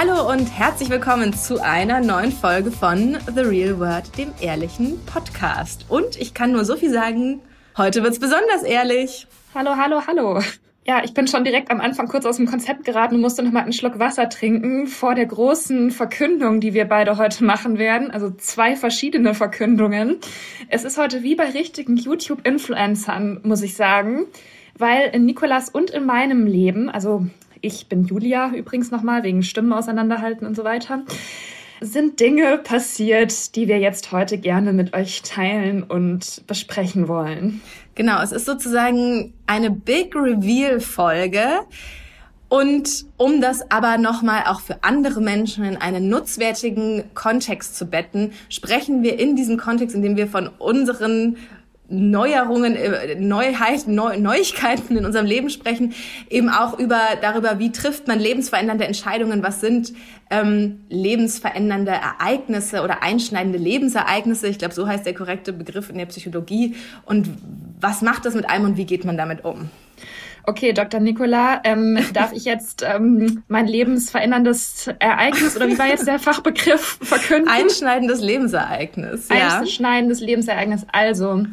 Hallo und herzlich willkommen zu einer neuen Folge von The Real World, dem ehrlichen Podcast. Und ich kann nur so viel sagen, heute wird's besonders ehrlich. Hallo, hallo, hallo. Ja, ich bin schon direkt am Anfang kurz aus dem Konzept geraten und musste noch mal einen Schluck Wasser trinken vor der großen Verkündung, die wir beide heute machen werden. Also zwei verschiedene Verkündungen. Es ist heute wie bei richtigen YouTube-Influencern, muss ich sagen, weil in Nikolas und in meinem Leben, also ich bin Julia übrigens nochmal, wegen Stimmen auseinanderhalten und so weiter, sind Dinge passiert, die wir jetzt heute gerne mit euch teilen und besprechen wollen. Genau, es ist sozusagen eine Big Reveal-Folge. Und um das aber nochmal auch für andere Menschen in einen nutzwertigen Kontext zu betten, sprechen wir in diesem Kontext, in dem wir von unseren Neuerungen, äh, Neuheiten, Neu Neuigkeiten in unserem Leben sprechen, eben auch über darüber, wie trifft man lebensverändernde Entscheidungen, was sind ähm, lebensverändernde Ereignisse oder einschneidende Lebensereignisse. Ich glaube, so heißt der korrekte Begriff in der Psychologie. Und was macht das mit einem und wie geht man damit um? Okay, Dr. Nicola, ähm, darf ich jetzt ähm, mein lebensveränderndes Ereignis oder wie war jetzt der Fachbegriff verkünden? Einschneidendes Lebensereignis. Ja. Einschneidendes Lebensereignis. Also,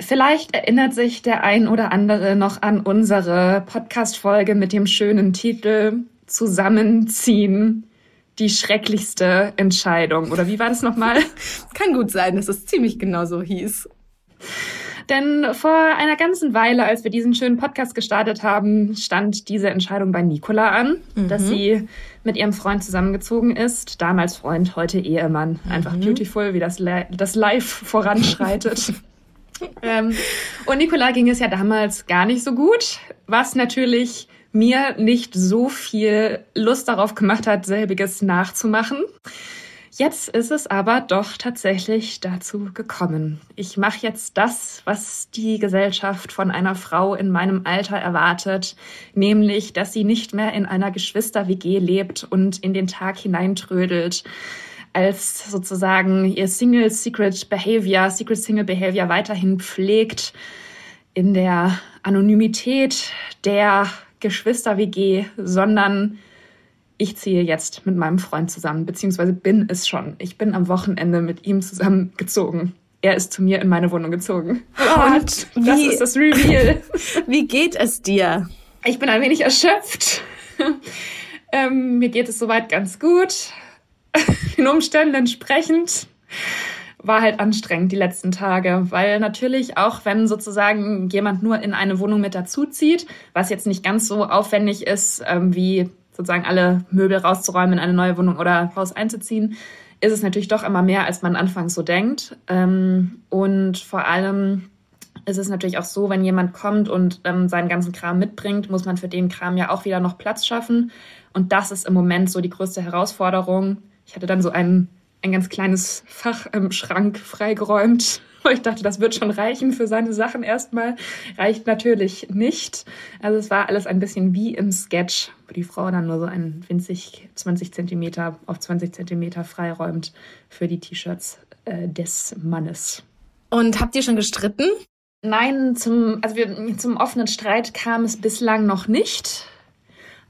Vielleicht erinnert sich der ein oder andere noch an unsere Podcast-Folge mit dem schönen Titel Zusammenziehen. Die schrecklichste Entscheidung. Oder wie war das nochmal? Kann gut sein, dass es ziemlich genau so hieß. Denn vor einer ganzen Weile, als wir diesen schönen Podcast gestartet haben, stand diese Entscheidung bei Nicola an, mhm. dass sie mit ihrem Freund zusammengezogen ist. Damals Freund, heute Ehemann. Einfach mhm. beautiful, wie das, das Live voranschreitet. ähm, und Nicola ging es ja damals gar nicht so gut, was natürlich mir nicht so viel Lust darauf gemacht hat, selbiges nachzumachen. Jetzt ist es aber doch tatsächlich dazu gekommen. Ich mache jetzt das, was die Gesellschaft von einer Frau in meinem Alter erwartet, nämlich, dass sie nicht mehr in einer Geschwister-WG lebt und in den Tag hineintrödelt, als sozusagen ihr Single Secret Behavior, Secret Single Behavior weiterhin pflegt in der Anonymität der Geschwister-WG, sondern ich ziehe jetzt mit meinem Freund zusammen, beziehungsweise bin es schon. Ich bin am Wochenende mit ihm zusammengezogen. Er ist zu mir in meine Wohnung gezogen. Und wie, das ist das Reveal. Wie geht es dir? Ich bin ein wenig erschöpft. ähm, mir geht es soweit ganz gut. den Umständen entsprechend war halt anstrengend die letzten Tage, weil natürlich auch wenn sozusagen jemand nur in eine Wohnung mit dazuzieht, was jetzt nicht ganz so aufwendig ist, ähm, wie sozusagen alle Möbel rauszuräumen in eine neue Wohnung oder Haus einzuziehen, ist es natürlich doch immer mehr, als man anfangs so denkt. Ähm, und vor allem ist es natürlich auch so, wenn jemand kommt und ähm, seinen ganzen Kram mitbringt, muss man für den Kram ja auch wieder noch Platz schaffen. Und das ist im Moment so die größte Herausforderung, ich hatte dann so ein, ein ganz kleines Fach im Schrank freigeräumt, ich dachte, das wird schon reichen für seine Sachen erstmal. Reicht natürlich nicht. Also es war alles ein bisschen wie im Sketch, wo die Frau dann nur so ein winzig 20 Zentimeter auf 20 Zentimeter freiräumt für die T-Shirts äh, des Mannes. Und habt ihr schon gestritten? Nein, zum, also wir, zum offenen Streit kam es bislang noch nicht.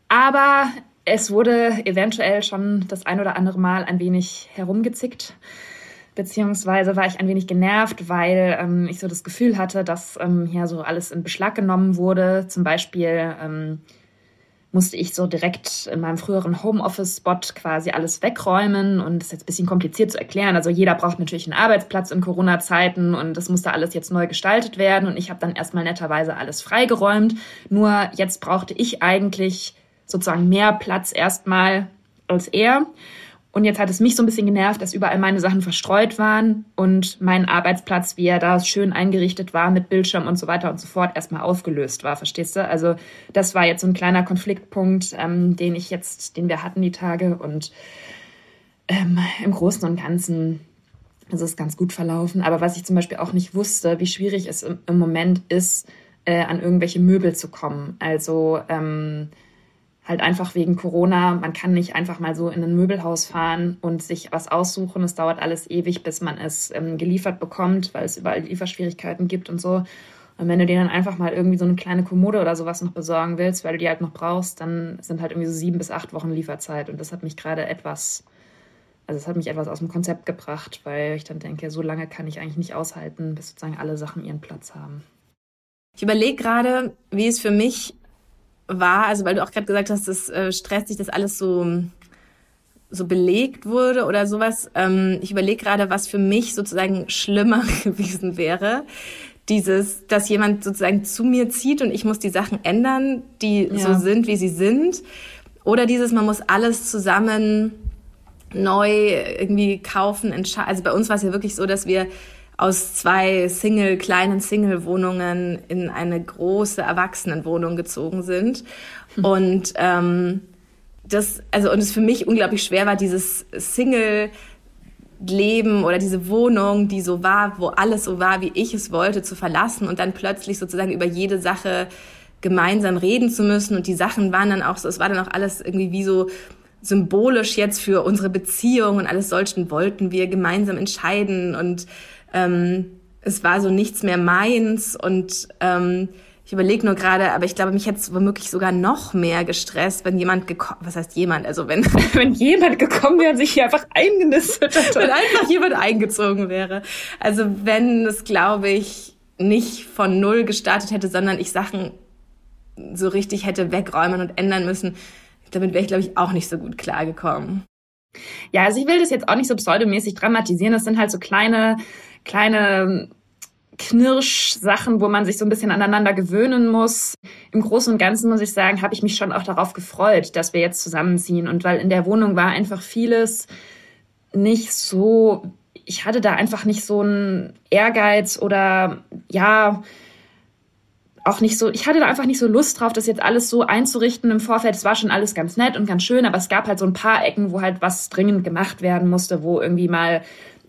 Aber es wurde eventuell schon das ein oder andere Mal ein wenig herumgezickt, beziehungsweise war ich ein wenig genervt, weil ähm, ich so das Gefühl hatte, dass ähm, hier so alles in Beschlag genommen wurde. Zum Beispiel ähm, musste ich so direkt in meinem früheren Homeoffice-Spot quasi alles wegräumen und das ist jetzt ein bisschen kompliziert zu erklären. Also jeder braucht natürlich einen Arbeitsplatz in Corona-Zeiten und das musste alles jetzt neu gestaltet werden und ich habe dann erstmal netterweise alles freigeräumt. Nur jetzt brauchte ich eigentlich sozusagen mehr Platz erstmal als er. Und jetzt hat es mich so ein bisschen genervt, dass überall meine Sachen verstreut waren und mein Arbeitsplatz, wie er da schön eingerichtet war mit Bildschirm und so weiter und so fort, erstmal aufgelöst war, verstehst du? Also das war jetzt so ein kleiner Konfliktpunkt, ähm, den ich jetzt, den wir hatten die Tage und ähm, im Großen und Ganzen ist ganz gut verlaufen. Aber was ich zum Beispiel auch nicht wusste, wie schwierig es im, im Moment ist, äh, an irgendwelche Möbel zu kommen. Also ähm, halt einfach wegen Corona. Man kann nicht einfach mal so in ein Möbelhaus fahren und sich was aussuchen. Es dauert alles ewig, bis man es ähm, geliefert bekommt, weil es überall Lieferschwierigkeiten gibt und so. Und wenn du dir dann einfach mal irgendwie so eine kleine Kommode oder sowas noch besorgen willst, weil du die halt noch brauchst, dann sind halt irgendwie so sieben bis acht Wochen Lieferzeit. Und das hat mich gerade etwas, also es hat mich etwas aus dem Konzept gebracht, weil ich dann denke, so lange kann ich eigentlich nicht aushalten, bis sozusagen alle Sachen ihren Platz haben. Ich überlege gerade, wie es für mich war, also weil du auch gerade gesagt hast, das äh, stresst dich, dass alles so so belegt wurde oder sowas. Ähm, ich überlege gerade, was für mich sozusagen schlimmer gewesen wäre. Dieses, dass jemand sozusagen zu mir zieht und ich muss die Sachen ändern, die ja. so sind, wie sie sind. Oder dieses, man muss alles zusammen neu irgendwie kaufen, entscheiden. Also bei uns war es ja wirklich so, dass wir aus zwei Single, kleinen Single-Wohnungen in eine große Erwachsenenwohnung gezogen sind. Hm. Und ähm, das, also und es für mich unglaublich schwer war, dieses Single Leben oder diese Wohnung, die so war, wo alles so war, wie ich es wollte, zu verlassen und dann plötzlich sozusagen über jede Sache gemeinsam reden zu müssen. Und die Sachen waren dann auch so, es war dann auch alles irgendwie wie so symbolisch jetzt für unsere Beziehung und alles solchen wollten wir gemeinsam entscheiden und ähm, es war so nichts mehr meins und ähm, ich überlege nur gerade, aber ich glaube, mich hätte es womöglich sogar noch mehr gestresst, wenn jemand gekommen, was heißt jemand, also wenn wenn jemand gekommen wäre und sich hier einfach eingenistet hätte. wenn einfach jemand eingezogen wäre. Also wenn es, glaube ich, nicht von null gestartet hätte, sondern ich Sachen so richtig hätte wegräumen und ändern müssen, damit wäre ich, glaube ich, auch nicht so gut klargekommen. Ja, also ich will das jetzt auch nicht so pseudomäßig dramatisieren. Das sind halt so kleine kleine Knirsch-Sachen, wo man sich so ein bisschen aneinander gewöhnen muss. Im Großen und Ganzen muss ich sagen, habe ich mich schon auch darauf gefreut, dass wir jetzt zusammenziehen. Und weil in der Wohnung war einfach vieles nicht so, ich hatte da einfach nicht so einen Ehrgeiz oder ja, auch nicht so, ich hatte da einfach nicht so Lust drauf, das jetzt alles so einzurichten im Vorfeld. Es war schon alles ganz nett und ganz schön, aber es gab halt so ein paar Ecken, wo halt was dringend gemacht werden musste, wo irgendwie mal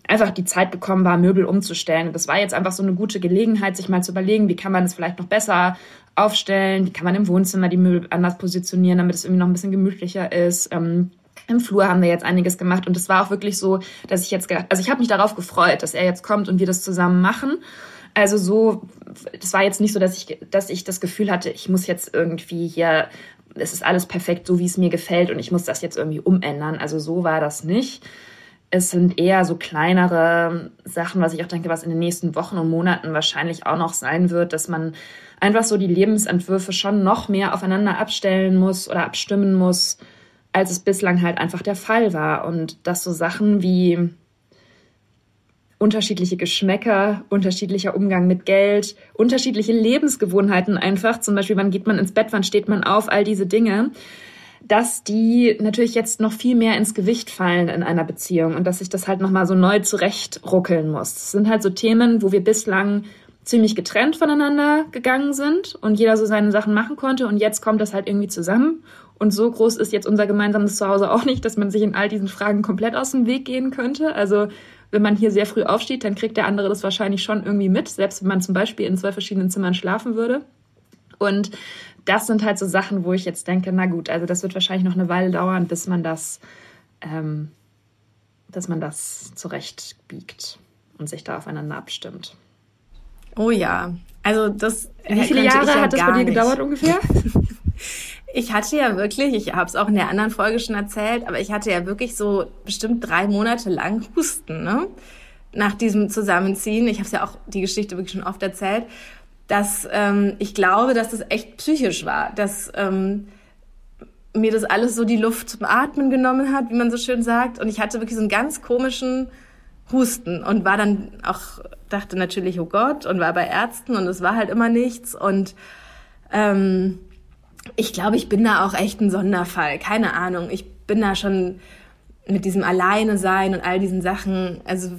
einfach die Zeit gekommen war, Möbel umzustellen. Und das war jetzt einfach so eine gute Gelegenheit, sich mal zu überlegen, wie kann man das vielleicht noch besser aufstellen, wie kann man im Wohnzimmer die Möbel anders positionieren, damit es irgendwie noch ein bisschen gemütlicher ist. Ähm, im Flur haben wir jetzt einiges gemacht und es war auch wirklich so, dass ich jetzt gedacht, also ich habe mich darauf gefreut, dass er jetzt kommt und wir das zusammen machen. Also so, das war jetzt nicht so, dass ich, dass ich das Gefühl hatte, ich muss jetzt irgendwie hier, es ist alles perfekt, so wie es mir gefällt und ich muss das jetzt irgendwie umändern. Also so war das nicht es sind eher so kleinere Sachen, was ich auch denke, was in den nächsten Wochen und Monaten wahrscheinlich auch noch sein wird, dass man einfach so die Lebensentwürfe schon noch mehr aufeinander abstellen muss oder abstimmen muss, als es bislang halt einfach der Fall war. Und dass so Sachen wie unterschiedliche Geschmäcker, unterschiedlicher Umgang mit Geld, unterschiedliche Lebensgewohnheiten einfach, zum Beispiel wann geht man ins Bett, wann steht man auf, all diese Dinge, dass die natürlich jetzt noch viel mehr ins Gewicht fallen in einer Beziehung und dass sich das halt nochmal so neu zurechtruckeln muss. Das sind halt so Themen, wo wir bislang ziemlich getrennt voneinander gegangen sind und jeder so seine Sachen machen konnte und jetzt kommt das halt irgendwie zusammen und so groß ist jetzt unser gemeinsames Zuhause auch nicht, dass man sich in all diesen Fragen komplett aus dem Weg gehen könnte. Also wenn man hier sehr früh aufsteht, dann kriegt der andere das wahrscheinlich schon irgendwie mit, selbst wenn man zum Beispiel in zwei verschiedenen Zimmern schlafen würde. Und das sind halt so Sachen, wo ich jetzt denke, na gut, also das wird wahrscheinlich noch eine Weile dauern, bis man das, ähm, dass man das zurechtbiegt und sich da aufeinander abstimmt. Oh ja, also das. Wie viele Jahre ja hat das bei dir gedauert ungefähr? ich hatte ja wirklich, ich habe es auch in der anderen Folge schon erzählt, aber ich hatte ja wirklich so bestimmt drei Monate lang Husten, ne? Nach diesem Zusammenziehen. Ich habe es ja auch die Geschichte wirklich schon oft erzählt dass ähm, ich glaube, dass das echt psychisch war, dass ähm, mir das alles so die Luft zum Atmen genommen hat, wie man so schön sagt. Und ich hatte wirklich so einen ganz komischen Husten und war dann auch, dachte natürlich, oh Gott, und war bei Ärzten und es war halt immer nichts. Und ähm, ich glaube, ich bin da auch echt ein Sonderfall. Keine Ahnung. Ich bin da schon mit diesem Alleine sein und all diesen Sachen, also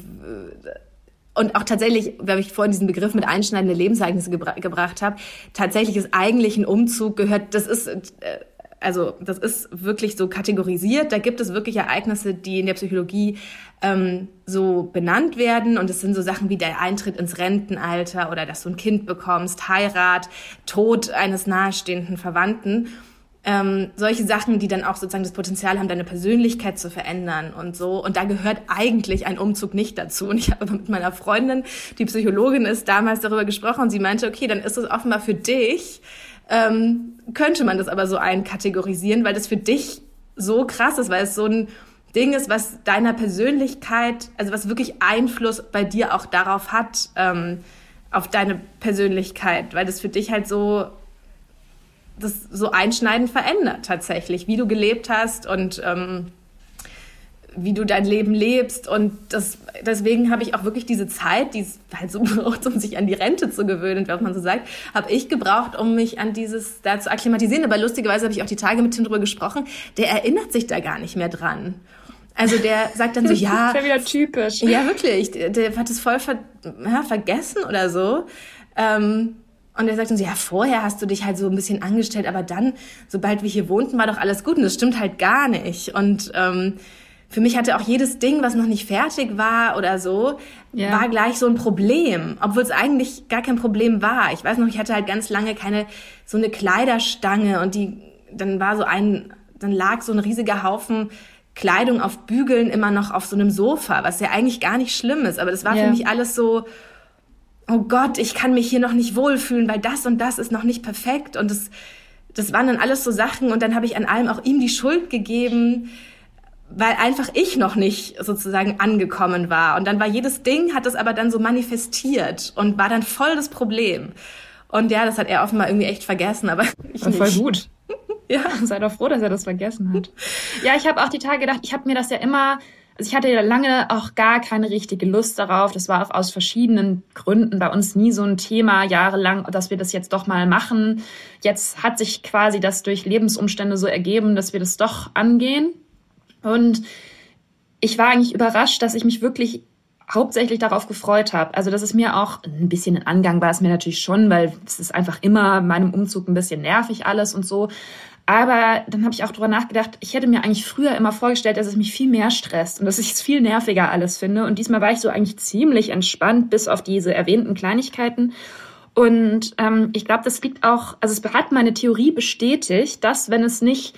und auch tatsächlich, weil ich vorhin diesen Begriff mit einschneidende Lebensereignisse gebra gebracht habe, tatsächlich ist eigentlich ein Umzug gehört, das ist, äh, also das ist wirklich so kategorisiert. Da gibt es wirklich Ereignisse, die in der Psychologie ähm, so benannt werden. Und es sind so Sachen wie der Eintritt ins Rentenalter oder dass du ein Kind bekommst, Heirat, Tod eines nahestehenden Verwandten. Ähm, solche Sachen, die dann auch sozusagen das Potenzial haben, deine Persönlichkeit zu verändern und so. Und da gehört eigentlich ein Umzug nicht dazu. Und ich habe mit meiner Freundin, die Psychologin ist, damals darüber gesprochen und sie meinte, okay, dann ist es offenbar für dich ähm, könnte man das aber so einkategorisieren, weil das für dich so krass ist, weil es so ein Ding ist, was deiner Persönlichkeit, also was wirklich Einfluss bei dir auch darauf hat, ähm, auf deine Persönlichkeit, weil das für dich halt so das so einschneidend verändert tatsächlich, wie du gelebt hast und ähm, wie du dein Leben lebst. Und das, deswegen habe ich auch wirklich diese Zeit, die es halt so braucht, um sich an die Rente zu gewöhnen, was man so sagt, habe ich gebraucht, um mich an dieses da zu akklimatisieren. Aber lustigerweise habe ich auch die Tage mit Tim drüber gesprochen. Der erinnert sich da gar nicht mehr dran. Also der sagt dann so, ja. Das ist ja wieder typisch. Ja, wirklich. Der, der hat es voll ver, ja, vergessen oder so. Ähm, und er sagt uns, ja, vorher hast du dich halt so ein bisschen angestellt, aber dann, sobald wir hier wohnten, war doch alles gut. Und das stimmt halt gar nicht. Und ähm, für mich hatte auch jedes Ding, was noch nicht fertig war oder so, ja. war gleich so ein Problem, obwohl es eigentlich gar kein Problem war. Ich weiß noch, ich hatte halt ganz lange keine so eine Kleiderstange und die dann war so ein dann lag so ein riesiger Haufen Kleidung auf Bügeln immer noch auf so einem Sofa, was ja eigentlich gar nicht schlimm ist, aber das war ja. für mich alles so oh Gott, ich kann mich hier noch nicht wohlfühlen, weil das und das ist noch nicht perfekt und das das waren dann alles so Sachen und dann habe ich an allem auch ihm die Schuld gegeben weil einfach ich noch nicht sozusagen angekommen war. Und dann war jedes Ding, hat das aber dann so manifestiert und war dann voll das Problem. Und ja, das hat er offenbar irgendwie echt vergessen, aber ich nicht. Voll gut. ja. Sei doch froh, dass er das vergessen hat. ja, ich habe auch die Tage gedacht, ich habe mir das ja immer, also ich hatte ja lange auch gar keine richtige Lust darauf. Das war auch aus verschiedenen Gründen bei uns nie so ein Thema, jahrelang, dass wir das jetzt doch mal machen. Jetzt hat sich quasi das durch Lebensumstände so ergeben, dass wir das doch angehen. Und ich war eigentlich überrascht, dass ich mich wirklich hauptsächlich darauf gefreut habe. Also, dass es mir auch ein bisschen ein Angang war, es mir natürlich schon, weil es ist einfach immer meinem Umzug ein bisschen nervig alles und so. Aber dann habe ich auch drüber nachgedacht, ich hätte mir eigentlich früher immer vorgestellt, dass es mich viel mehr stresst und dass ich es viel nerviger alles finde. Und diesmal war ich so eigentlich ziemlich entspannt, bis auf diese erwähnten Kleinigkeiten. Und ähm, ich glaube, das liegt auch, also es hat meine Theorie bestätigt, dass wenn es nicht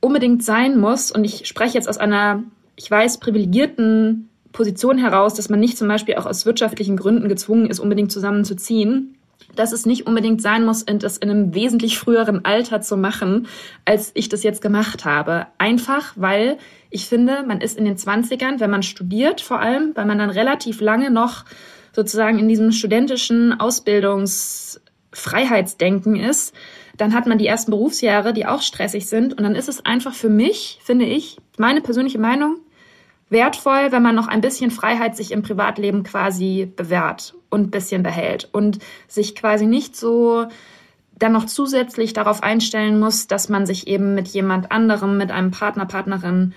unbedingt sein muss, und ich spreche jetzt aus einer, ich weiß, privilegierten Position heraus, dass man nicht zum Beispiel auch aus wirtschaftlichen Gründen gezwungen ist, unbedingt zusammenzuziehen, dass es nicht unbedingt sein muss, das in einem wesentlich früheren Alter zu machen, als ich das jetzt gemacht habe. Einfach, weil ich finde, man ist in den Zwanzigern, wenn man studiert vor allem, weil man dann relativ lange noch sozusagen in diesem studentischen Ausbildungsfreiheitsdenken ist, dann hat man die ersten Berufsjahre, die auch stressig sind. Und dann ist es einfach für mich, finde ich, meine persönliche Meinung, wertvoll, wenn man noch ein bisschen Freiheit sich im Privatleben quasi bewährt und ein bisschen behält und sich quasi nicht so dann noch zusätzlich darauf einstellen muss, dass man sich eben mit jemand anderem, mit einem Partner, Partnerin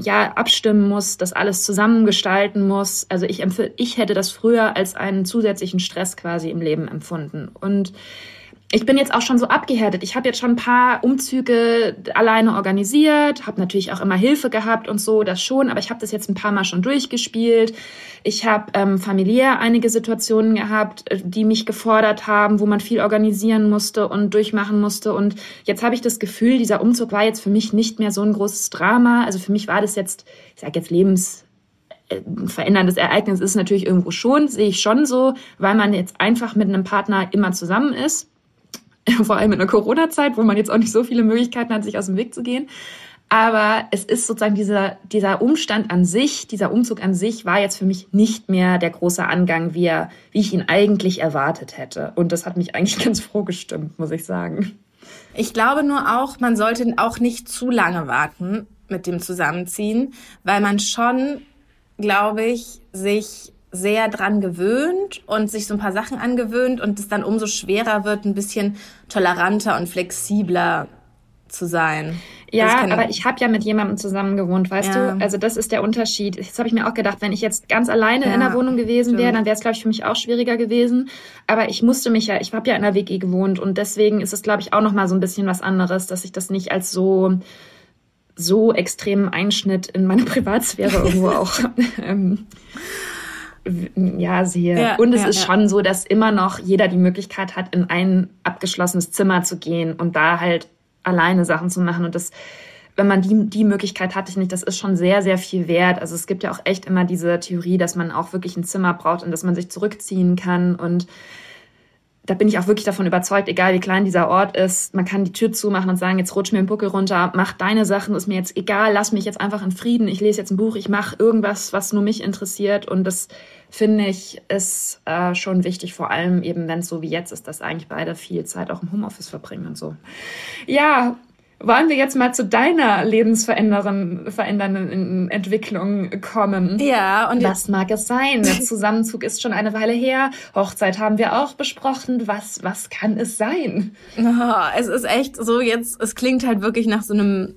ja abstimmen muss, das alles zusammengestalten muss. Also ich ich hätte das früher als einen zusätzlichen Stress quasi im Leben empfunden und ich bin jetzt auch schon so abgehärtet. Ich habe jetzt schon ein paar Umzüge alleine organisiert, habe natürlich auch immer Hilfe gehabt und so, das schon, aber ich habe das jetzt ein paar Mal schon durchgespielt. Ich habe ähm, familiär einige Situationen gehabt, äh, die mich gefordert haben, wo man viel organisieren musste und durchmachen musste. Und jetzt habe ich das Gefühl, dieser Umzug war jetzt für mich nicht mehr so ein großes Drama. Also für mich war das jetzt, ich sage jetzt Lebens äh, veränderndes Ereignis ist natürlich irgendwo schon, sehe ich schon so, weil man jetzt einfach mit einem Partner immer zusammen ist vor allem in der Corona-Zeit, wo man jetzt auch nicht so viele Möglichkeiten hat, sich aus dem Weg zu gehen. Aber es ist sozusagen dieser, dieser Umstand an sich, dieser Umzug an sich war jetzt für mich nicht mehr der große Angang, wie, er, wie ich ihn eigentlich erwartet hätte. Und das hat mich eigentlich ganz froh gestimmt, muss ich sagen. Ich glaube nur auch, man sollte auch nicht zu lange warten mit dem Zusammenziehen, weil man schon, glaube ich, sich sehr dran gewöhnt und sich so ein paar Sachen angewöhnt und es dann umso schwerer wird, ein bisschen toleranter und flexibler zu sein. Ja, aber ich habe ja mit jemandem zusammen gewohnt, weißt Ja. du? Also das ist der Unterschied. Jetzt habe ich mir auch gedacht, wenn ich jetzt ganz alleine Ja, in der Wohnung gewesen wäre, dann wäre es, glaube ich, für mich auch schwieriger gewesen. Aber ich musste mich ja, ich habe ja in der WG gewohnt und deswegen ist es, glaube ich, auch noch mal so ein bisschen was anderes, dass ich das nicht als so so extremen Einschnitt in meine Privatsphäre irgendwo auch ähm, ja sehe. Ja, und es ja, ist schon so, dass immer noch jeder die Möglichkeit hat, in ein abgeschlossenes Zimmer zu gehen und da halt alleine Sachen zu machen. Und das, wenn man die, die Möglichkeit hatte ich nicht, das ist schon sehr, sehr viel wert. Also es gibt ja auch echt immer diese Theorie, dass man auch wirklich ein Zimmer braucht und dass man sich zurückziehen kann und da bin ich auch wirklich davon überzeugt, egal wie klein dieser Ort ist, man kann die Tür zumachen und sagen, jetzt rutsch mir den Buckel runter, mach deine Sachen, ist mir jetzt egal, lass mich jetzt einfach in Frieden, ich lese jetzt ein Buch, ich mache irgendwas, was nur mich interessiert und das finde ich ist äh, schon wichtig, vor allem eben, wenn es so wie jetzt ist, dass eigentlich beide viel Zeit auch im Homeoffice verbringen und so. Ja, wollen wir jetzt mal zu deiner lebensverändernden verändernden Entwicklung kommen? Ja, und Was mag es sein? Der Zusammenzug ist schon eine Weile her. Hochzeit haben wir auch besprochen. Was, was kann es sein? Oh, es ist echt so jetzt, es klingt halt wirklich nach so einem,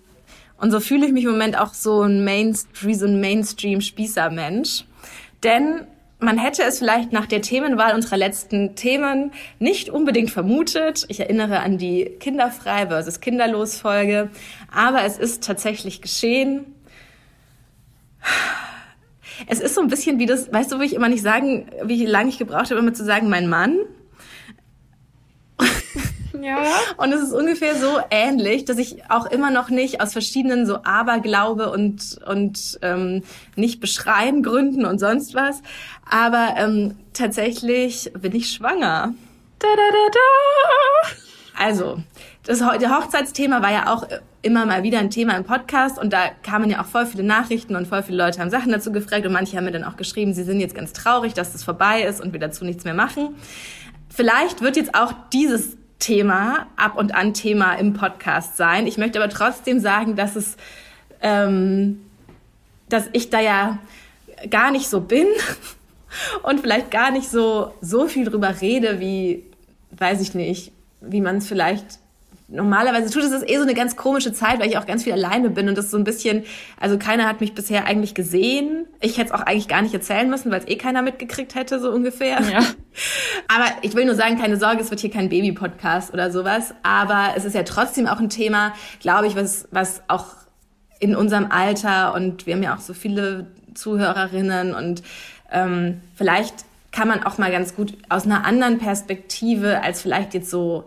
und so fühle ich mich im Moment auch so ein Mainstream, so ein Mainstream-Spießer-Mensch. Denn man hätte es vielleicht nach der Themenwahl unserer letzten Themen nicht unbedingt vermutet. Ich erinnere an die Kinderfrei versus Kinderlos Folge. Aber es ist tatsächlich geschehen. Es ist so ein bisschen wie das, weißt du, will ich immer nicht sagen, wie lange ich gebraucht habe, immer zu sagen, mein Mann. Ja. Und es ist ungefähr so ähnlich, dass ich auch immer noch nicht aus verschiedenen so Aberglaube und, und ähm, nicht beschreien Gründen und sonst was. Aber ähm, tatsächlich bin ich schwanger. Da, da, da, da. Also, das der Hochzeitsthema war ja auch immer mal wieder ein Thema im Podcast und da kamen ja auch voll viele Nachrichten und voll viele Leute haben Sachen dazu gefragt und manche haben mir dann auch geschrieben, sie sind jetzt ganz traurig, dass das vorbei ist und wir dazu nichts mehr machen. Vielleicht wird jetzt auch dieses Thema ab und an Thema im Podcast sein. Ich möchte aber trotzdem sagen, dass es, ähm, dass ich da ja gar nicht so bin und vielleicht gar nicht so so viel drüber rede, wie weiß ich nicht, wie man es vielleicht normalerweise tut. Es ist eh so eine ganz komische Zeit, weil ich auch ganz viel alleine bin und das so ein bisschen, also keiner hat mich bisher eigentlich gesehen. Ich hätte es auch eigentlich gar nicht erzählen müssen, weil es eh keiner mitgekriegt hätte, so ungefähr. Ja. Aber ich will nur sagen, keine Sorge, es wird hier kein Baby-Podcast oder sowas. Aber es ist ja trotzdem auch ein Thema, glaube ich, was, was auch in unserem Alter und wir haben ja auch so viele Zuhörerinnen und ähm, vielleicht kann man auch mal ganz gut aus einer anderen Perspektive als vielleicht jetzt so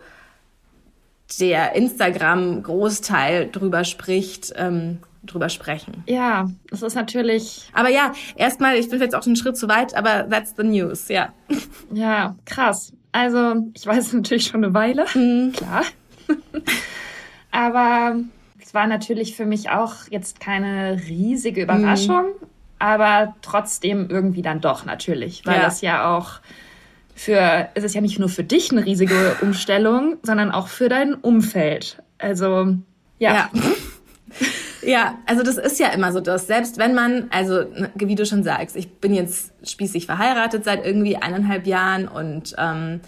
der Instagram-Großteil drüber spricht, ähm, drüber sprechen. Ja, das ist natürlich, Aber ja, erstmal, ich bin jetzt auch schon einen Schritt zu weit, aber that's the news, ja. ja, krass. Also, ich weiß natürlich schon eine Weile, klar. Aber es war natürlich für mich auch jetzt keine riesige Überraschung, aber trotzdem irgendwie dann doch natürlich, weil Ja. das ja auch für, es ist ja nicht nur für dich eine riesige Umstellung, sondern auch für dein Umfeld. Also, ja. Ja. Ja, also das ist ja immer so das. Selbst wenn man, also ne, wie du schon sagst, ich bin jetzt spießig verheiratet seit irgendwie eineinhalb Jahren und ähm,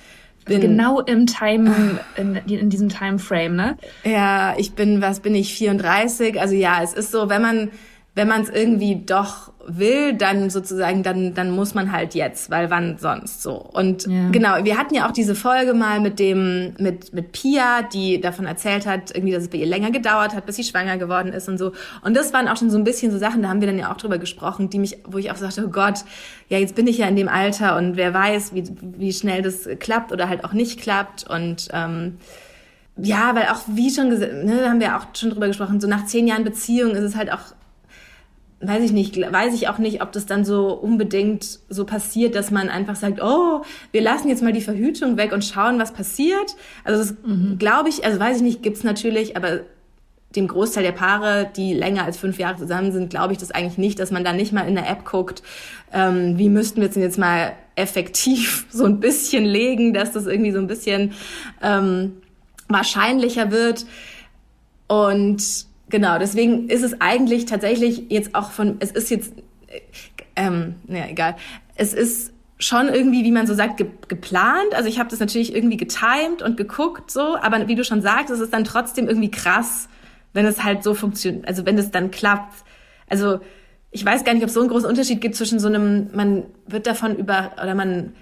bin Genau im Time, in, in diesem Timeframe, ne? ja, ich bin, was bin ich, 34? Also ja, es ist so, wenn man wenn man es irgendwie doch will, dann sozusagen, dann, dann muss man halt jetzt, weil wann sonst so. Und Ja. genau, wir hatten ja auch diese Folge mal mit dem, mit, mit Pia, die davon erzählt hat, irgendwie, dass es bei ihr länger gedauert hat, bis sie schwanger geworden ist und so. Und das waren auch schon so ein bisschen so Sachen, da haben wir dann ja auch drüber gesprochen, die mich, wo ich auch sagte, oh Gott, ja, jetzt bin ich ja in dem Alter und wer weiß, wie, wie schnell das klappt oder halt auch nicht klappt und, ähm, ja, weil auch, wie schon gesagt, ne, da haben wir auch schon drüber gesprochen, so nach zehn Jahren Beziehung ist es halt auch, weiß ich nicht, weiß ich auch nicht, ob das dann so unbedingt so passiert, dass man einfach sagt, oh, wir lassen jetzt mal die Verhütung weg und schauen, was passiert. Also das glaube ich, also weiß ich nicht, gibt's natürlich, aber dem Großteil der Paare, die länger als fünf Jahre zusammen sind, glaube ich das eigentlich nicht, dass man da nicht mal in der App guckt, ähm, wie müssten wir es denn jetzt mal effektiv so ein bisschen legen, dass das irgendwie so ein bisschen ähm, wahrscheinlicher wird. Und genau, deswegen ist es eigentlich tatsächlich jetzt auch von, es ist jetzt, äh, ähm, naja, egal, es ist schon irgendwie, wie man so sagt, ge geplant. Also ich habe das natürlich irgendwie getimed und geguckt so, aber wie du schon sagst, es ist dann trotzdem irgendwie krass, wenn es halt so funktioniert, also wenn es dann klappt. Also ich weiß gar nicht, ob es so einen großen Unterschied gibt zwischen so einem, man wird davon über, oder man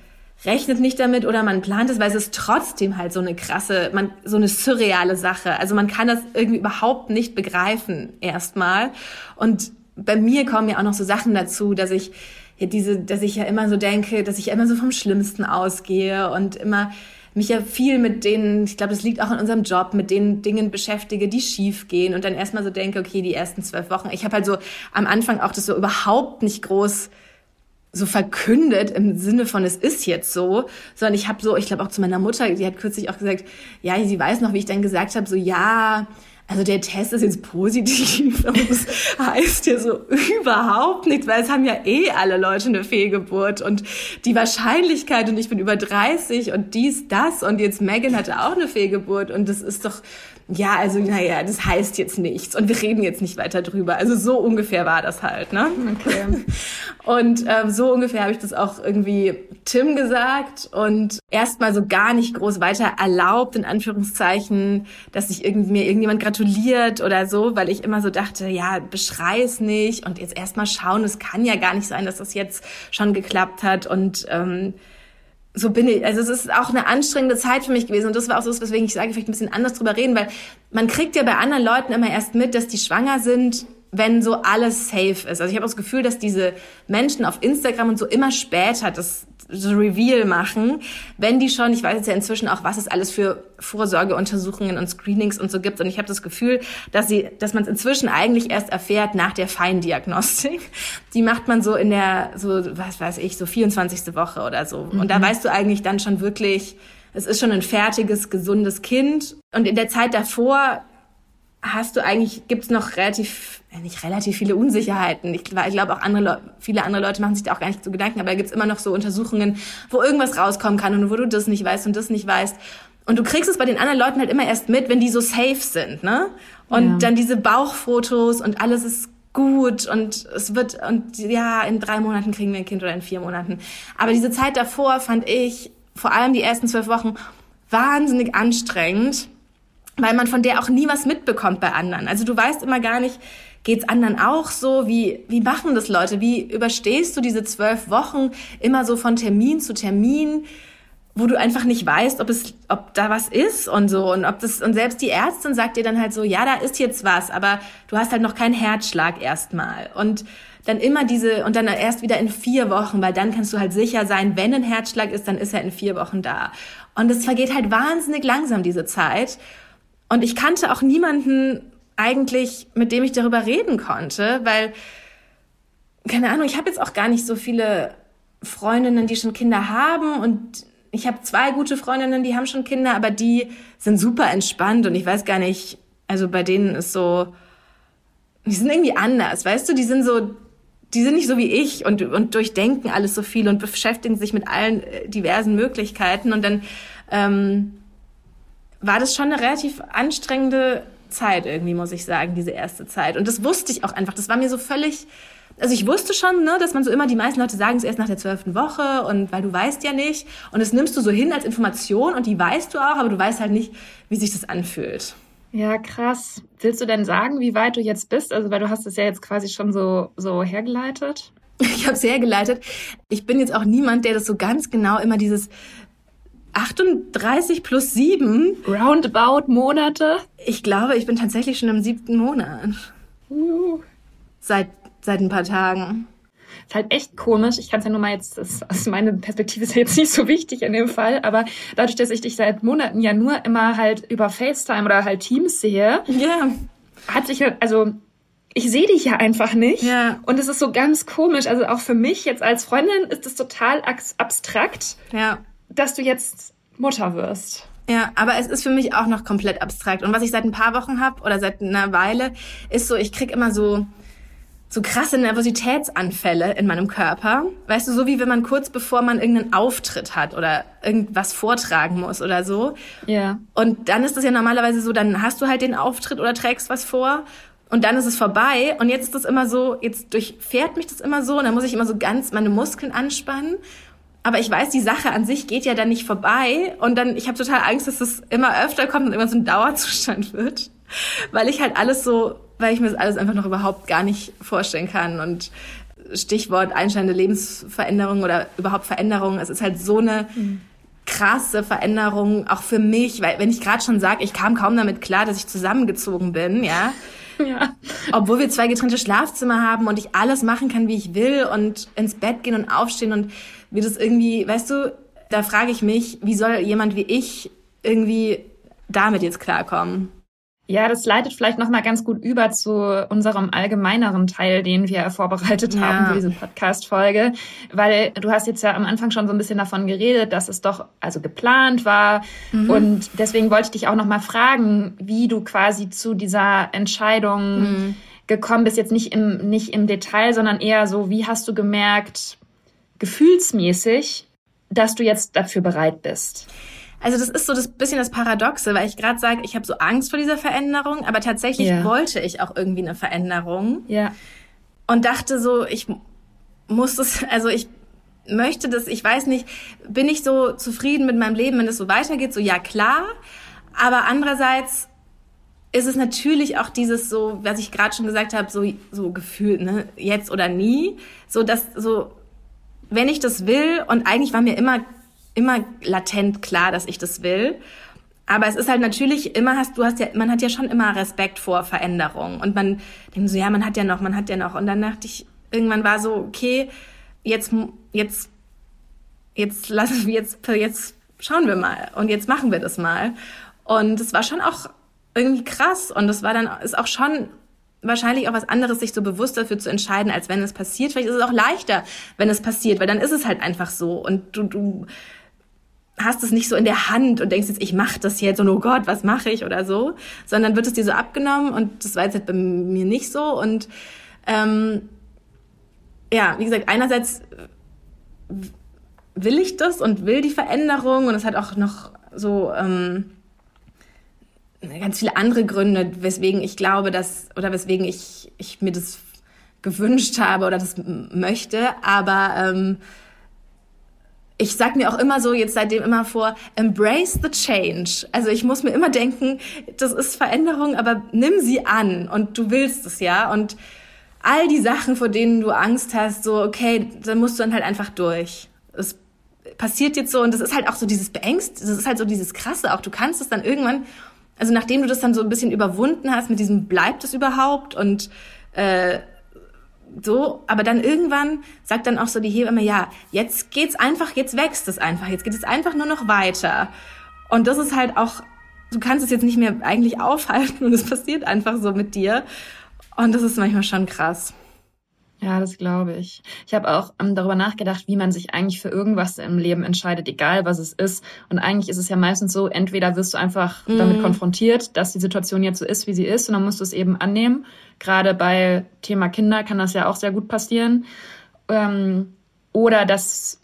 rechnet nicht damit oder man plant es, weil es ist trotzdem halt so eine krasse, man, so eine surreale Sache. Also man kann das irgendwie überhaupt nicht begreifen erstmal. Und bei mir kommen ja auch noch so Sachen dazu, dass ich ja diese, dass ich ja immer so denke, dass ich immer so vom Schlimmsten ausgehe und immer mich ja viel mit denen, ich glaube, das liegt auch in unserem Job, mit den Dingen beschäftige, die schief gehen und dann erstmal so denke, okay, die ersten zwölf Wochen. Ich habe halt so am Anfang auch das so überhaupt nicht groß so verkündet im Sinne von es ist jetzt so, sondern ich habe so, ich glaube auch zu meiner Mutter, die hat kürzlich auch gesagt, ja, sie weiß noch, wie ich dann gesagt habe, so ja, also der Test ist jetzt positiv, aber das heißt ja so überhaupt nichts, weil es haben ja eh alle Leute eine Fehlgeburt und die Wahrscheinlichkeit und ich bin über 30 und dies, das und jetzt Megan hatte auch eine Fehlgeburt und das ist doch ja, also naja, das heißt jetzt nichts und wir reden jetzt nicht weiter drüber. Also so ungefähr war das halt, ne? Okay. Und ähm, so ungefähr habe ich das auch irgendwie Tim gesagt und erstmal so gar nicht groß weiter erlaubt, in Anführungszeichen, dass sich irgend, mir irgendjemand gratuliert oder so, weil ich immer so dachte, ja, beschrei es nicht und jetzt erstmal schauen, es kann ja gar nicht sein, dass das jetzt schon geklappt hat und ähm, so bin ich. Also es ist auch eine anstrengende Zeit für mich gewesen und das war auch so, weswegen ich sage, vielleicht ein bisschen anders drüber reden, weil man kriegt ja bei anderen Leuten immer erst mit, dass die schwanger sind, wenn so alles safe ist. Also ich habe das Gefühl, dass diese Menschen auf Instagram und so immer später das so Reveal machen, wenn die schon, ich weiß jetzt ja inzwischen auch, was es alles für Vorsorgeuntersuchungen und Screenings und so gibt. Und ich habe das Gefühl, dass sie, dass man es inzwischen eigentlich erst erfährt nach der Feindiagnostik. Die macht man so in der, so, was weiß ich, so 24. Woche oder so. Mhm. Und da mhm. weißt du eigentlich dann schon wirklich, es ist schon ein fertiges, gesundes Kind. Und in der Zeit davor hast du eigentlich, gibt's noch relativ, nicht relativ viele Unsicherheiten. Ich, ich glaube auch andere, viele andere Leute machen sich da auch gar nicht so Gedanken, aber da gibt's immer noch so Untersuchungen, wo irgendwas rauskommen kann und wo du das nicht weißt und das nicht weißt. Und du kriegst es bei den anderen Leuten halt immer erst mit, wenn die so safe sind, ne? Und ja. dann diese Bauchfotos und alles ist gut und es wird, und ja, in drei Monaten kriegen wir ein Kind oder in vier Monaten. Aber diese Zeit davor fand ich, vor allem die ersten zwölf Wochen, wahnsinnig anstrengend weil man von der auch nie was mitbekommt bei anderen. Also du weißt immer gar nicht, geht's anderen auch so? Wie, wie machen das Leute? Wie überstehst du diese zwölf Wochen immer so von Termin zu Termin, wo du einfach nicht weißt, ob es, ob da was ist und so und ob das, und selbst die Ärztin sagt dir dann halt so, ja, da ist jetzt was, aber du hast halt noch keinen Herzschlag erstmal. Und dann immer diese, und dann erst wieder in vier Wochen, weil dann kannst du halt sicher sein, wenn ein Herzschlag ist, dann ist er in vier Wochen da. Und es vergeht halt wahnsinnig langsam, diese Zeit. Und ich kannte auch niemanden eigentlich, mit dem ich darüber reden konnte, weil, keine Ahnung, ich habe jetzt auch gar nicht so viele Freundinnen, die schon Kinder haben. Und ich habe zwei gute Freundinnen, die haben schon Kinder, aber die sind super entspannt. Und ich weiß gar nicht, also bei denen ist so, die sind irgendwie anders, weißt du, die sind so, die sind nicht so wie ich und, und durchdenken alles so viel und beschäftigen sich mit allen äh, diversen Möglichkeiten. Und dann ähm, war das schon eine relativ anstrengende Zeit irgendwie, muss ich sagen, diese erste Zeit. Und das wusste ich auch einfach. Das war mir so völlig, also ich wusste schon, ne, dass man so immer, die meisten Leute sagen es erst nach der zwölften Woche und weil du weißt ja nicht. Und das nimmst du so hin als Information und die weißt du auch, aber du weißt halt nicht, wie sich das anfühlt. Ja, krass. Willst du denn sagen, wie weit du jetzt bist? Also, weil du hast es ja jetzt quasi schon so, so hergeleitet. Ich habe es hergeleitet. Ich bin jetzt auch niemand, der das so ganz genau immer dieses 38 plus 7. Roundabout Monate. Ich glaube, ich bin tatsächlich schon im siebten Monat. Uh. Seit, seit ein paar Tagen. Ist halt echt komisch. Ich kann es ja nur mal jetzt, das, aus meiner Perspektive ist ja jetzt nicht so wichtig in dem Fall, aber dadurch, dass ich dich seit Monaten ja nur immer halt über FaceTime oder halt Teams sehe, yeah. hat sich halt, also ich sehe dich ja einfach nicht. Ja. Und es ist so ganz komisch. Also auch für mich jetzt als Freundin ist es total abstrakt. Ja dass du jetzt Mutter wirst. Ja, aber es ist für mich auch noch komplett abstrakt. Und was ich seit ein paar Wochen habe oder seit einer Weile, ist so, ich krieg immer so so krasse Nervositätsanfälle in meinem Körper. Weißt du, so wie wenn man kurz bevor man irgendeinen Auftritt hat oder irgendwas vortragen muss oder so. Ja. Und dann ist das ja normalerweise so, dann hast du halt den Auftritt oder trägst was vor und dann ist es vorbei. Und jetzt ist das immer so, jetzt durchfährt mich das immer so und dann muss ich immer so ganz meine Muskeln anspannen. Aber ich weiß, die Sache an sich geht ja dann nicht vorbei. Und dann, ich habe total Angst, dass es immer öfter kommt und immer so ein Dauerzustand wird. weil ich halt alles so, weil ich mir das alles einfach noch überhaupt gar nicht vorstellen kann und Stichwort einschneidende Lebensveränderung oder überhaupt Veränderung. Es ist halt so eine mhm. krasse Veränderung auch für mich, weil wenn ich gerade schon sage, ich kam kaum damit klar, dass ich zusammengezogen bin, ja. Ja. Obwohl wir zwei getrennte Schlafzimmer haben und ich alles machen kann, wie ich will und ins Bett gehen und aufstehen und wie das irgendwie, weißt du, da frage ich mich, wie soll jemand wie ich irgendwie damit jetzt klarkommen? Ja, das leitet vielleicht noch mal ganz gut über zu unserem allgemeineren Teil, den wir vorbereitet ja. haben für diese Podcast-Folge, weil du hast jetzt ja am Anfang schon so ein bisschen davon geredet, dass es doch also geplant war mhm. und deswegen wollte ich dich auch noch mal fragen, wie du quasi zu dieser Entscheidung mhm. gekommen bist, jetzt nicht im nicht im Detail, sondern eher so, wie hast du gemerkt, gefühlsmäßig, dass du jetzt dafür bereit bist? Also das ist so das bisschen das Paradoxe, weil ich gerade sage, ich habe so Angst vor dieser Veränderung, aber tatsächlich ja. wollte ich auch irgendwie eine Veränderung. Ja. Und dachte so, ich muss das, also ich möchte das, ich weiß nicht, bin ich so zufrieden mit meinem Leben, wenn es so weitergeht? So ja, klar. Aber andererseits ist es natürlich auch dieses so, was ich gerade schon gesagt habe, so so gefühlt, ne, jetzt oder nie, so dass so wenn ich das will und eigentlich war mir immer immer latent klar, dass ich das will. Aber es ist halt natürlich immer hast du hast ja man hat ja schon immer Respekt vor Veränderung. Und man denkt so ja man hat ja noch man hat ja noch. Und dann dachte ich irgendwann war so okay jetzt jetzt jetzt lassen wir jetzt jetzt schauen wir mal. Und jetzt machen wir das mal. Und es war schon auch irgendwie krass. Und es war dann ist auch schon wahrscheinlich auch was anderes, sich so bewusst dafür zu entscheiden, als wenn es passiert. Vielleicht ist es auch leichter, wenn es passiert, weil dann ist es halt einfach so und du, du hast es nicht so in der Hand und denkst jetzt, ich mache das jetzt und oh Gott, was mache ich oder so, sondern wird es dir so abgenommen und das war jetzt halt bei mir nicht so und ähm, ja, wie gesagt, einerseits will ich das und will die Veränderung und es hat auch noch so ähm, ganz viele andere Gründe, weswegen ich glaube, dass oder weswegen ich, ich mir das gewünscht habe oder das möchte, aber ähm, ich sag mir auch immer so jetzt seitdem immer vor, embrace the change. Also ich muss mir immer denken, das ist Veränderung, aber nimm sie an und du willst es ja und all die Sachen, vor denen du Angst hast, so okay, dann musst du dann halt einfach durch. Es passiert jetzt so und das ist halt auch so dieses Beängst, das ist halt so dieses krasse auch, du kannst es dann irgendwann also nachdem du das dann so ein bisschen überwunden hast mit diesem bleibt es überhaupt und äh, so, aber dann irgendwann sagt dann auch so die Hebamme, ja, jetzt geht's einfach, jetzt wächst es einfach, jetzt geht es einfach nur noch weiter. Und das ist halt auch, du kannst es jetzt nicht mehr eigentlich aufhalten und es passiert einfach so mit dir. Und das ist manchmal schon krass. Ja, das glaube ich. Ich habe auch ähm, darüber nachgedacht, wie man sich eigentlich für irgendwas im Leben entscheidet, egal was es ist. Und eigentlich ist es ja meistens so, entweder wirst du einfach mhm. damit konfrontiert, dass die Situation jetzt so ist, wie sie ist, und dann musst du es eben annehmen. Gerade bei Thema Kinder kann das ja auch sehr gut passieren. Ähm, oder dass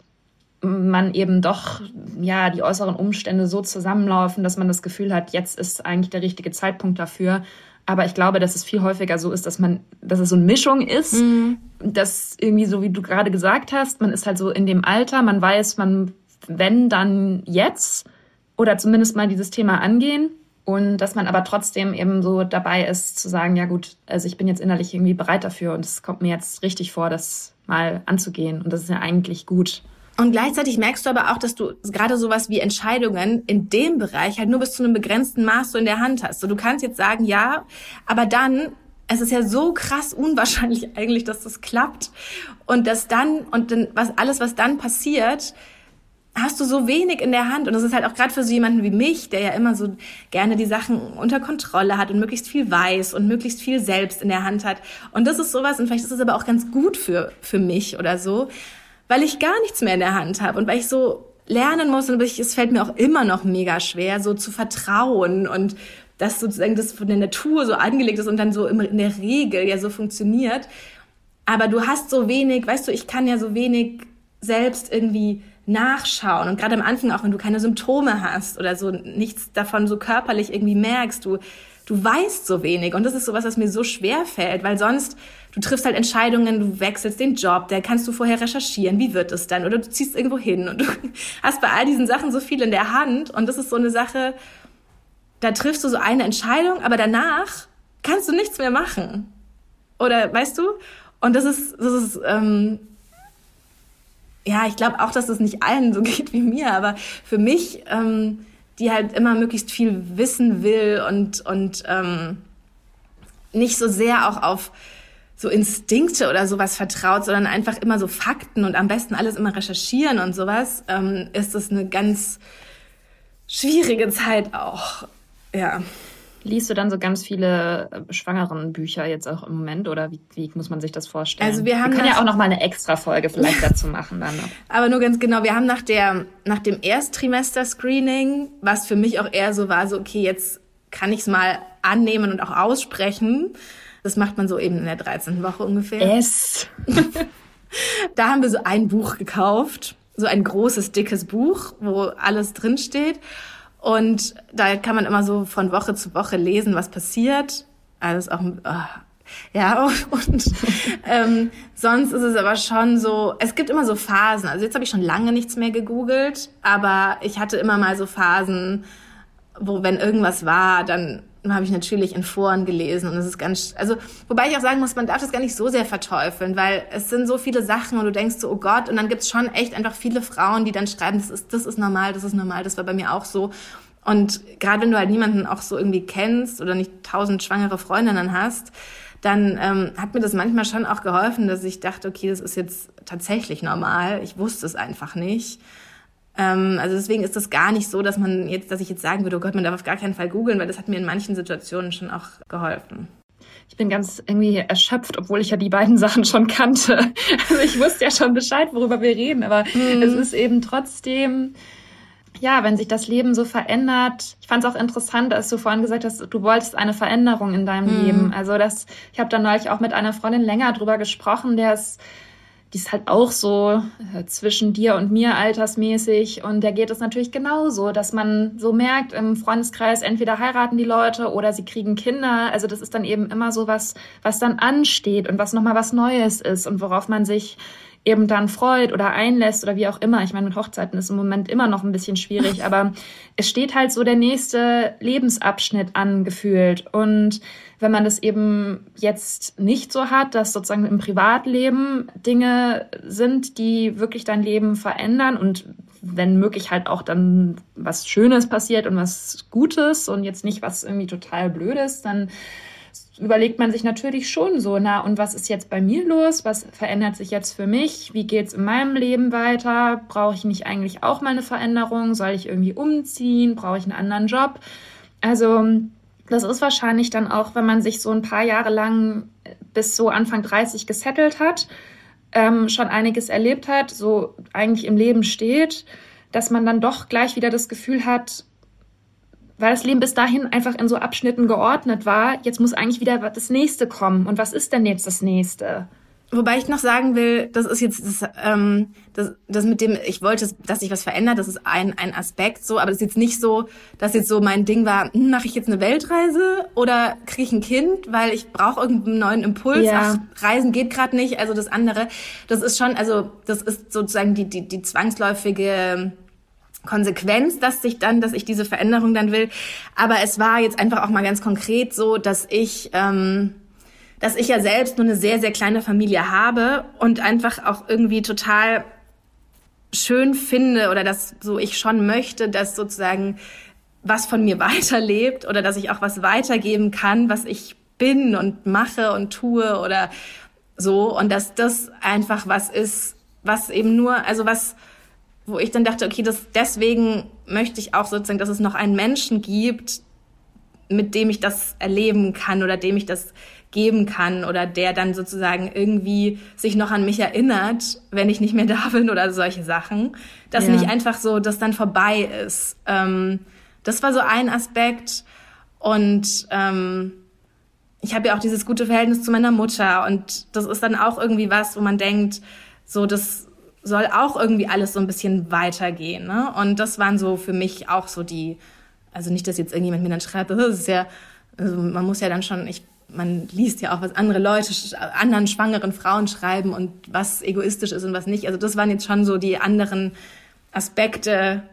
man eben doch ja die äußeren Umstände so zusammenlaufen, dass man das Gefühl hat, jetzt ist eigentlich der richtige Zeitpunkt dafür. Aber ich glaube, dass es viel häufiger so ist, dass man, dass es so eine Mischung ist, mhm. dass irgendwie so wie du gerade gesagt hast, man ist halt so in dem Alter, man weiß, man, wenn dann jetzt oder zumindest mal dieses Thema angehen und dass man aber trotzdem eben so dabei ist zu sagen, ja gut, also ich bin jetzt innerlich irgendwie bereit dafür und es kommt mir jetzt richtig vor, das mal anzugehen und das ist ja eigentlich gut. Und gleichzeitig merkst du aber auch, dass du gerade sowas wie Entscheidungen in dem Bereich halt nur bis zu einem begrenzten Maß so in der Hand hast. So, du kannst jetzt sagen, ja, aber dann, es ist ja so krass unwahrscheinlich eigentlich, dass das klappt. Und dass dann, und dann, was, alles, was dann passiert, hast du so wenig in der Hand. Und das ist halt auch gerade für so jemanden wie mich, der ja immer so gerne die Sachen unter Kontrolle hat und möglichst viel weiß und möglichst viel selbst in der Hand hat. Und das ist sowas, und vielleicht ist es aber auch ganz gut für, für mich oder so weil ich gar nichts mehr in der Hand habe und weil ich so lernen muss und es fällt mir auch immer noch mega schwer, so zu vertrauen und dass sozusagen das von der Natur so angelegt ist und dann so in der Regel ja so funktioniert. Aber du hast so wenig, weißt du, ich kann ja so wenig selbst irgendwie nachschauen und gerade am Anfang auch, wenn du keine Symptome hast oder so nichts davon so körperlich irgendwie merkst, du du weißt so wenig und das ist sowas, was mir so schwer fällt, weil sonst du triffst halt Entscheidungen, du wechselst den Job, da kannst du vorher recherchieren, wie wird es dann oder du ziehst irgendwo hin und du hast bei all diesen Sachen so viel in der Hand und das ist so eine Sache, da triffst du so eine Entscheidung, aber danach kannst du nichts mehr machen. Oder weißt du? Und das ist, das ist, ähm, ja, ich glaube auch, dass das nicht allen so geht wie mir, aber für mich, ähm, die halt immer möglichst viel wissen will und, und ähm, nicht so sehr auch auf so Instinkte oder sowas vertraut, sondern einfach immer so Fakten und am besten alles immer recherchieren und sowas, ähm, ist das eine ganz schwierige Zeit auch. Ja. Liest du dann so ganz viele äh, schwangeren Bücher jetzt auch im Moment oder wie, wie muss man sich das vorstellen? Also wir haben wir können ja auch noch mal eine extra Folge vielleicht dazu machen dann. Noch. Aber nur ganz genau, wir haben nach der nach dem Ersttrimester Screening, was für mich auch eher so war, so okay, jetzt kann ich es mal annehmen und auch aussprechen. Das macht man so eben in der 13. Woche ungefähr. Es. da haben wir so ein Buch gekauft, so ein großes dickes Buch, wo alles drin steht und da kann man immer so von Woche zu Woche lesen, was passiert. Alles auch, oh, ja, und ähm, sonst ist es aber schon so, es gibt immer so Phasen. Also jetzt habe ich schon lange nichts mehr gegoogelt, aber ich hatte immer mal so Phasen, wo wenn irgendwas war, dann habe ich natürlich in Foren gelesen und es ist ganz, also wobei ich auch sagen muss, man darf das gar nicht so sehr verteufeln, weil es sind so viele Sachen und du denkst so, oh Gott, und dann gibt's schon echt einfach viele Frauen, die dann schreiben, das ist, das ist normal, das ist normal, das war bei mir auch so. Und gerade wenn du halt niemanden auch so irgendwie kennst oder nicht tausend schwangere Freundinnen hast, dann ähm, hat mir das manchmal schon auch geholfen, dass ich dachte, okay, das ist jetzt tatsächlich normal. Ich wusste es einfach nicht. Ähm, also deswegen ist das gar nicht so, dass man jetzt, dass ich jetzt sagen würde, oh Gott, man darf auf gar keinen Fall googeln, weil das hat mir in manchen Situationen schon auch geholfen. Ich bin ganz irgendwie erschöpft, obwohl ich ja die beiden Sachen schon kannte. Also ich wusste ja schon Bescheid, worüber wir reden, aber mhm. es ist eben trotzdem, ja, wenn sich das Leben so verändert. Ich fand es auch interessant, als du vorhin gesagt hast, du wolltest eine Veränderung in deinem mhm. Leben. Also das, ich habe dann neulich auch mit einer Freundin länger drüber gesprochen, der ist die ist halt auch so äh, zwischen dir und mir altersmäßig. Und da geht es natürlich genauso, dass man so merkt, im Freundeskreis entweder heiraten die Leute oder sie kriegen Kinder. Also das ist dann eben immer so was, was dann ansteht und was nochmal was Neues ist und worauf man sich eben dann freut oder einlässt oder wie auch immer. Ich meine, mit Hochzeiten ist im Moment immer noch ein bisschen schwierig, aber es steht halt so der nächste Lebensabschnitt angefühlt. Und wenn man das eben jetzt nicht so hat, dass sozusagen im Privatleben Dinge sind, die wirklich dein Leben verändern und wenn möglich halt auch dann was Schönes passiert und was Gutes und jetzt nicht was irgendwie total Blödes, dann überlegt man sich natürlich schon so, na, und was ist jetzt bei mir los? Was verändert sich jetzt für mich? Wie geht's in meinem Leben weiter? Brauche ich nicht eigentlich auch mal eine Veränderung? Soll ich irgendwie umziehen? Brauche ich einen anderen Job? Also, das ist wahrscheinlich dann auch, wenn man sich so ein paar Jahre lang bis so Anfang 30 gesettelt hat, ähm, schon einiges erlebt hat, so eigentlich im Leben steht, dass man dann doch gleich wieder das Gefühl hat, weil das Leben bis dahin einfach in so Abschnitten geordnet war, jetzt muss eigentlich wieder das nächste kommen. Und was ist denn jetzt das nächste? Wobei ich noch sagen will, das ist jetzt das, ähm, das, das mit dem, ich wollte, dass sich was verändert, das ist ein, ein Aspekt so, aber das ist jetzt nicht so, dass jetzt so mein Ding war, hm, mache ich jetzt eine Weltreise oder kriege ich ein Kind, weil ich brauche irgendeinen neuen Impuls. Ja. Ach, Reisen geht gerade nicht, also das andere, das ist schon, also das ist sozusagen die, die, die zwangsläufige Konsequenz, dass sich dann, dass ich diese Veränderung dann will. Aber es war jetzt einfach auch mal ganz konkret so, dass ich, ähm, dass ich ja selbst nur eine sehr, sehr kleine Familie habe und einfach auch irgendwie total schön finde oder dass so ich schon möchte, dass sozusagen was von mir weiterlebt oder dass ich auch was weitergeben kann, was ich bin und mache und tue oder so. Und dass das einfach was ist, was eben nur, also was wo ich dann dachte, okay, das, deswegen möchte ich auch sozusagen, dass es noch einen Menschen gibt, mit dem ich das erleben kann oder dem ich das geben kann oder der dann sozusagen irgendwie sich noch an mich erinnert, wenn ich nicht mehr da bin oder solche Sachen. Dass ja. nicht einfach so, dass dann vorbei ist. Ähm, das war so ein Aspekt. Und ähm, ich habe ja auch dieses gute Verhältnis zu meiner Mutter. Und das ist dann auch irgendwie was, wo man denkt, so das soll auch irgendwie alles so ein bisschen weitergehen. Ne? Und das waren so für mich auch so die, also nicht, dass jetzt irgendjemand mir dann schreibt, das ist ja, also man muss ja dann schon, ich, man liest ja auch, was andere Leute, anderen schwangeren Frauen schreiben und was egoistisch ist und was nicht. Also das waren jetzt schon so die anderen Aspekte,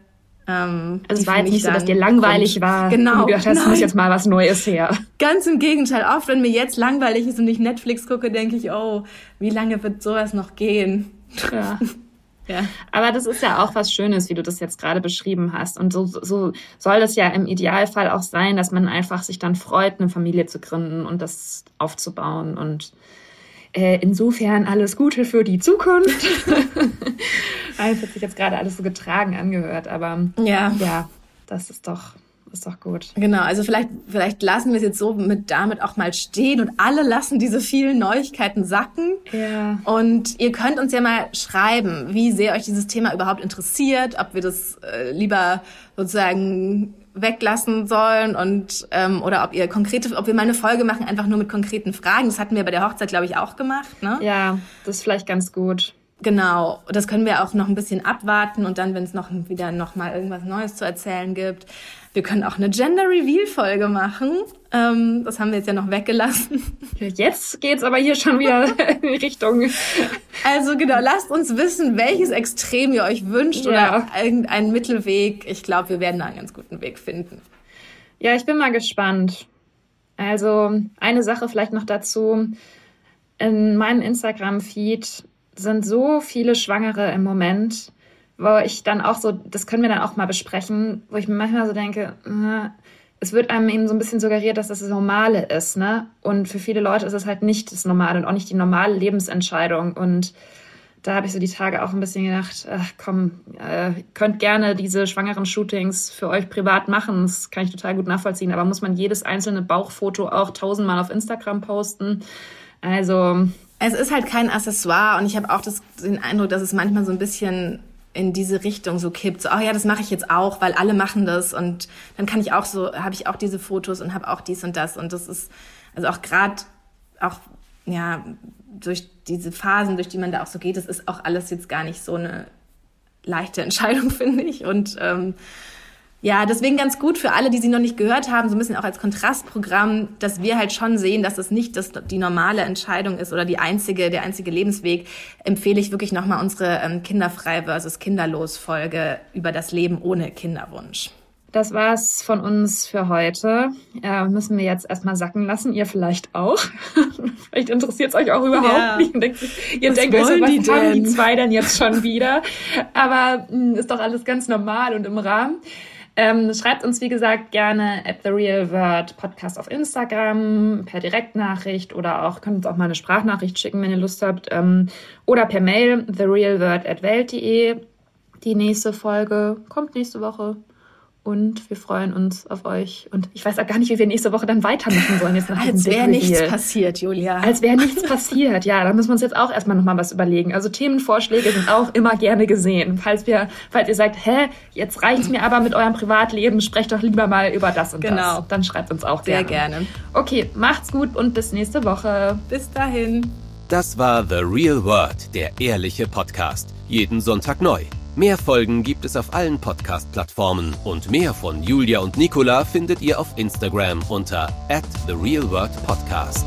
Ähm, also es war jetzt nicht so, dass dir langweilig kommt. war genau, und du gedacht hast, muss jetzt mal was Neues her. Ganz im Gegenteil. Oft, wenn mir jetzt langweilig ist und ich Netflix gucke, denke ich, oh, wie lange wird sowas noch gehen? Ja. Ja. Aber das ist ja auch was Schönes, wie du das jetzt gerade beschrieben hast. Und so, so soll das ja im Idealfall auch sein, dass man einfach sich dann freut, eine Familie zu gründen und das aufzubauen. Und äh, insofern alles Gute für die Zukunft. Es hat sich jetzt gerade alles so getragen angehört, aber ja, ja das ist doch ist doch gut. Genau, also vielleicht, vielleicht lassen wir es jetzt so mit damit auch mal stehen und alle lassen diese vielen Neuigkeiten sacken. Ja. Und ihr könnt uns ja mal schreiben, wie sehr euch dieses Thema überhaupt interessiert, ob wir das äh, lieber sozusagen weglassen sollen und ähm, oder ob ihr konkrete, ob wir mal eine Folge machen, einfach nur mit konkreten Fragen. Das hatten wir bei der Hochzeit, glaube ich, auch gemacht. Ne? Ja, das ist vielleicht ganz gut. Genau, das können wir auch noch ein bisschen abwarten und dann, wenn es noch wieder noch mal irgendwas Neues zu erzählen gibt. Wir können auch eine Gender Reveal Folge machen. Ähm, das haben wir jetzt ja noch weggelassen. Jetzt geht's aber hier schon wieder in Richtung. Also genau, lasst uns wissen, welches Extrem ihr euch wünscht ja. oder irgendeinen Mittelweg. Ich glaube, wir werden da einen ganz guten Weg finden. Ja, ich bin mal gespannt. Also eine Sache vielleicht noch dazu. In meinem Instagram-Feed sind so viele Schwangere im Moment, wo ich dann auch so, das können wir dann auch mal besprechen, wo ich mir manchmal so denke, äh, es wird einem eben so ein bisschen suggeriert, dass das das Normale ist, ne? Und für viele Leute ist es halt nicht das Normale und auch nicht die normale Lebensentscheidung. Und da habe ich so die Tage auch ein bisschen gedacht, ach komm, äh, könnt gerne diese schwangeren Shootings für euch privat machen. Das kann ich total gut nachvollziehen. Aber muss man jedes einzelne Bauchfoto auch tausendmal auf Instagram posten? Also. Es ist halt kein Accessoire und ich habe auch das, den Eindruck, dass es manchmal so ein bisschen in diese Richtung so kippt. So, oh ja, das mache ich jetzt auch, weil alle machen das und dann kann ich auch so, habe ich auch diese Fotos und habe auch dies und das und das ist also auch gerade auch ja durch diese Phasen, durch die man da auch so geht, das ist auch alles jetzt gar nicht so eine leichte Entscheidung, finde ich und ähm, ja, deswegen ganz gut für alle, die sie noch nicht gehört haben, so ein bisschen auch als Kontrastprogramm, dass wir halt schon sehen, dass es nicht das, die normale Entscheidung ist oder die einzige, der einzige Lebensweg, empfehle ich wirklich nochmal unsere ähm, Kinderfrei versus Kinderlos Folge über das Leben ohne Kinderwunsch. Das war's von uns für heute. Äh, müssen wir jetzt erstmal sacken lassen. Ihr vielleicht auch. vielleicht interessiert es euch auch überhaupt ja. nicht. Denkt, ihr was denkt euch so, was die haben die zwei denn jetzt schon wieder? Aber mh, hm, ist doch alles ganz normal und im Rahmen. Ähm, schreibt uns, wie gesagt, gerne at The Real Word Podcast auf Instagram, per Direktnachricht oder auch, könnt uns auch mal eine Sprachnachricht schicken, wenn ihr Lust habt. Ähm, oder per Mail, therealword at welt.de. Die nächste Folge kommt nächste Woche. Und wir freuen uns auf euch. Und ich weiß auch gar nicht, wie wir nächste Woche dann weitermachen sollen. Jetzt nach Als wäre nichts passiert, Julia. Als wäre nichts passiert. Ja, da müssen wir uns jetzt auch erstmal nochmal was überlegen. Also Themenvorschläge sind auch immer gerne gesehen. Falls wir, falls ihr sagt, hä, jetzt reicht's mir aber mit eurem Privatleben, sprecht doch lieber mal über das und genau. das. Dann schreibt uns auch Sehr gerne. gerne. Okay, macht's gut und bis nächste Woche. Bis dahin. Das war The Real World, der ehrliche Podcast. Jeden Sonntag neu. Mehr Folgen gibt es auf allen Podcast-Plattformen und mehr von Julia und Nicola findet ihr auf Instagram unter at The Real World Podcast.